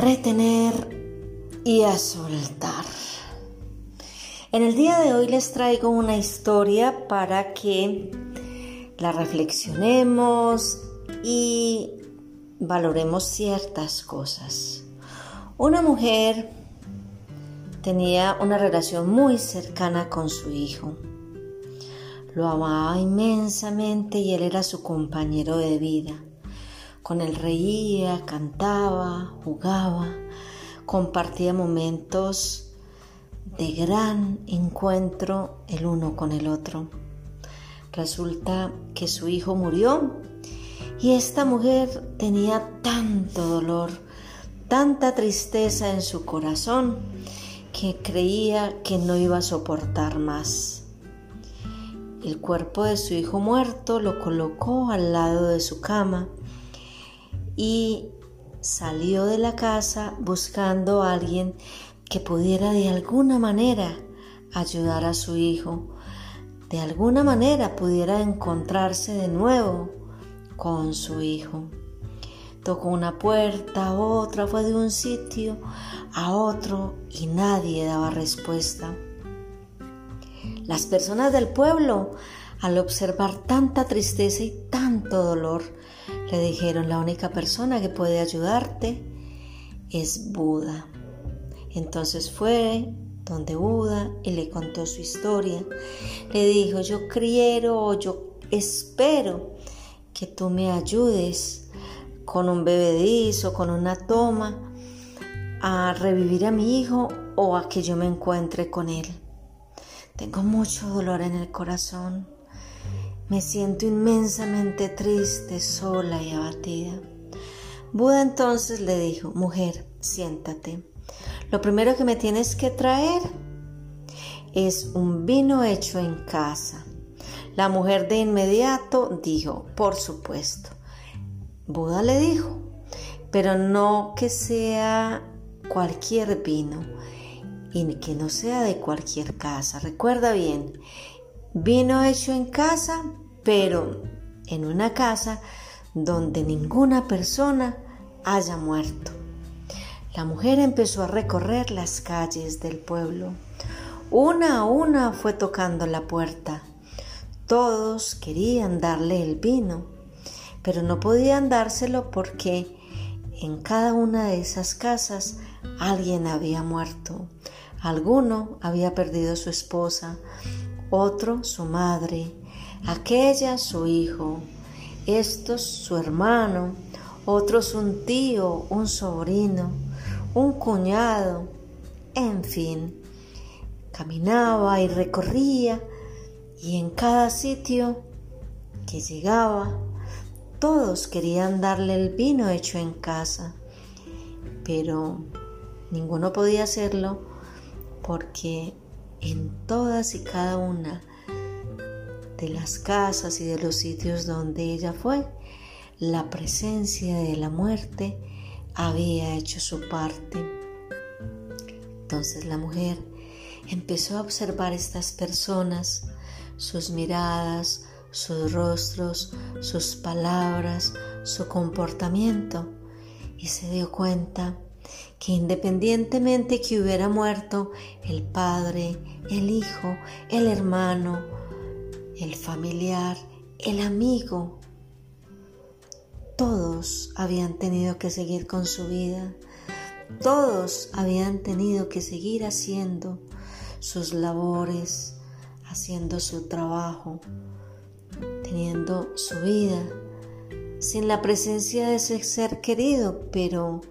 retener y a soltar. En el día de hoy les traigo una historia para que la reflexionemos y valoremos ciertas cosas. Una mujer tenía una relación muy cercana con su hijo. Lo amaba inmensamente y él era su compañero de vida. Con él reía, cantaba, jugaba, compartía momentos de gran encuentro el uno con el otro. Resulta que su hijo murió y esta mujer tenía tanto dolor, tanta tristeza en su corazón que creía que no iba a soportar más. El cuerpo de su hijo muerto lo colocó al lado de su cama y salió de la casa buscando a alguien que pudiera de alguna manera ayudar a su hijo, de alguna manera pudiera encontrarse de nuevo con su hijo. Tocó una puerta, otra, fue de un sitio a otro y nadie daba respuesta. Las personas del pueblo, al observar tanta tristeza y tanto dolor, le dijeron, la única persona que puede ayudarte es Buda. Entonces fue donde Buda y le contó su historia. Le dijo, yo quiero yo espero que tú me ayudes con un bebedizo, con una toma, a revivir a mi hijo o a que yo me encuentre con él. Tengo mucho dolor en el corazón. Me siento inmensamente triste, sola y abatida. Buda entonces le dijo, mujer, siéntate. Lo primero que me tienes que traer es un vino hecho en casa. La mujer de inmediato dijo, por supuesto. Buda le dijo, pero no que sea cualquier vino y que no sea de cualquier casa. Recuerda bien, vino hecho en casa, pero en una casa donde ninguna persona haya muerto. La mujer empezó a recorrer las calles del pueblo. Una a una fue tocando la puerta. Todos querían darle el vino, pero no podían dárselo porque en cada una de esas casas alguien había muerto. Alguno había perdido su esposa, otro su madre, aquella su hijo, estos su hermano, otros un tío, un sobrino, un cuñado, en fin. Caminaba y recorría y en cada sitio que llegaba, todos querían darle el vino hecho en casa, pero ninguno podía hacerlo porque en todas y cada una de las casas y de los sitios donde ella fue, la presencia de la muerte había hecho su parte. Entonces la mujer empezó a observar estas personas, sus miradas, sus rostros, sus palabras, su comportamiento y se dio cuenta que independientemente que hubiera muerto el padre, el hijo, el hermano, el familiar, el amigo, todos habían tenido que seguir con su vida, todos habían tenido que seguir haciendo sus labores, haciendo su trabajo, teniendo su vida, sin la presencia de ese ser querido, pero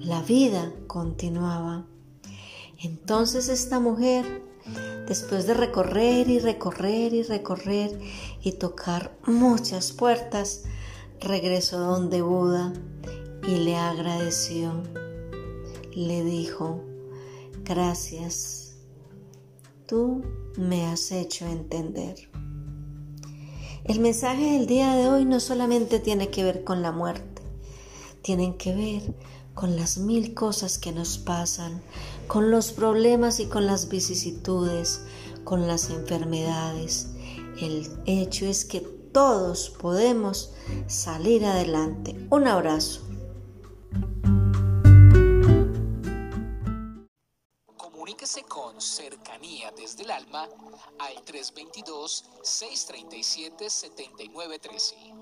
la vida continuaba. Entonces esta mujer, después de recorrer y recorrer y recorrer y tocar muchas puertas, regresó donde Buda y le agradeció. le dijo, gracias, tú me has hecho entender. El mensaje del día de hoy no solamente tiene que ver con la muerte, tienen que ver con las mil cosas que nos pasan, con los problemas y con las vicisitudes, con las enfermedades. El hecho es que todos podemos salir adelante. Un abrazo. Comuníquese con cercanía desde el alma al 322-637-7913.